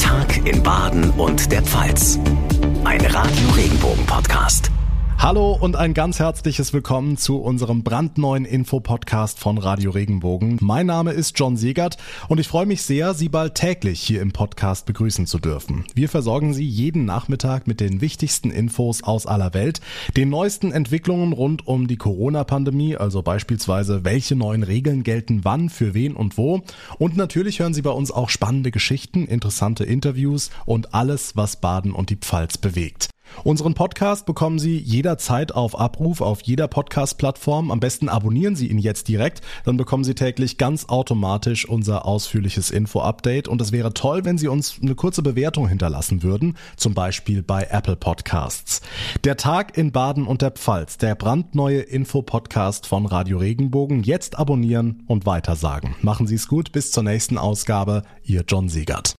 Tag in Baden und der Pfalz. Ein Radio Hallo und ein ganz herzliches Willkommen zu unserem brandneuen Infopodcast von Radio Regenbogen. Mein Name ist John Segert und ich freue mich sehr, Sie bald täglich hier im Podcast begrüßen zu dürfen. Wir versorgen Sie jeden Nachmittag mit den wichtigsten Infos aus aller Welt, den neuesten Entwicklungen rund um die Corona-Pandemie, also beispielsweise welche neuen Regeln gelten wann, für wen und wo. Und natürlich hören Sie bei uns auch spannende Geschichten, interessante Interviews und alles, was Baden und die Pfalz bewegt. Unseren Podcast bekommen Sie jederzeit auf Abruf auf jeder Podcast-Plattform. Am besten abonnieren Sie ihn jetzt direkt, dann bekommen Sie täglich ganz automatisch unser ausführliches Info-Update. Und es wäre toll, wenn Sie uns eine kurze Bewertung hinterlassen würden, zum Beispiel bei Apple Podcasts. Der Tag in Baden und der Pfalz, der brandneue Info-Podcast von Radio Regenbogen. Jetzt abonnieren und weitersagen. Machen Sie es gut, bis zur nächsten Ausgabe. Ihr John Siegert.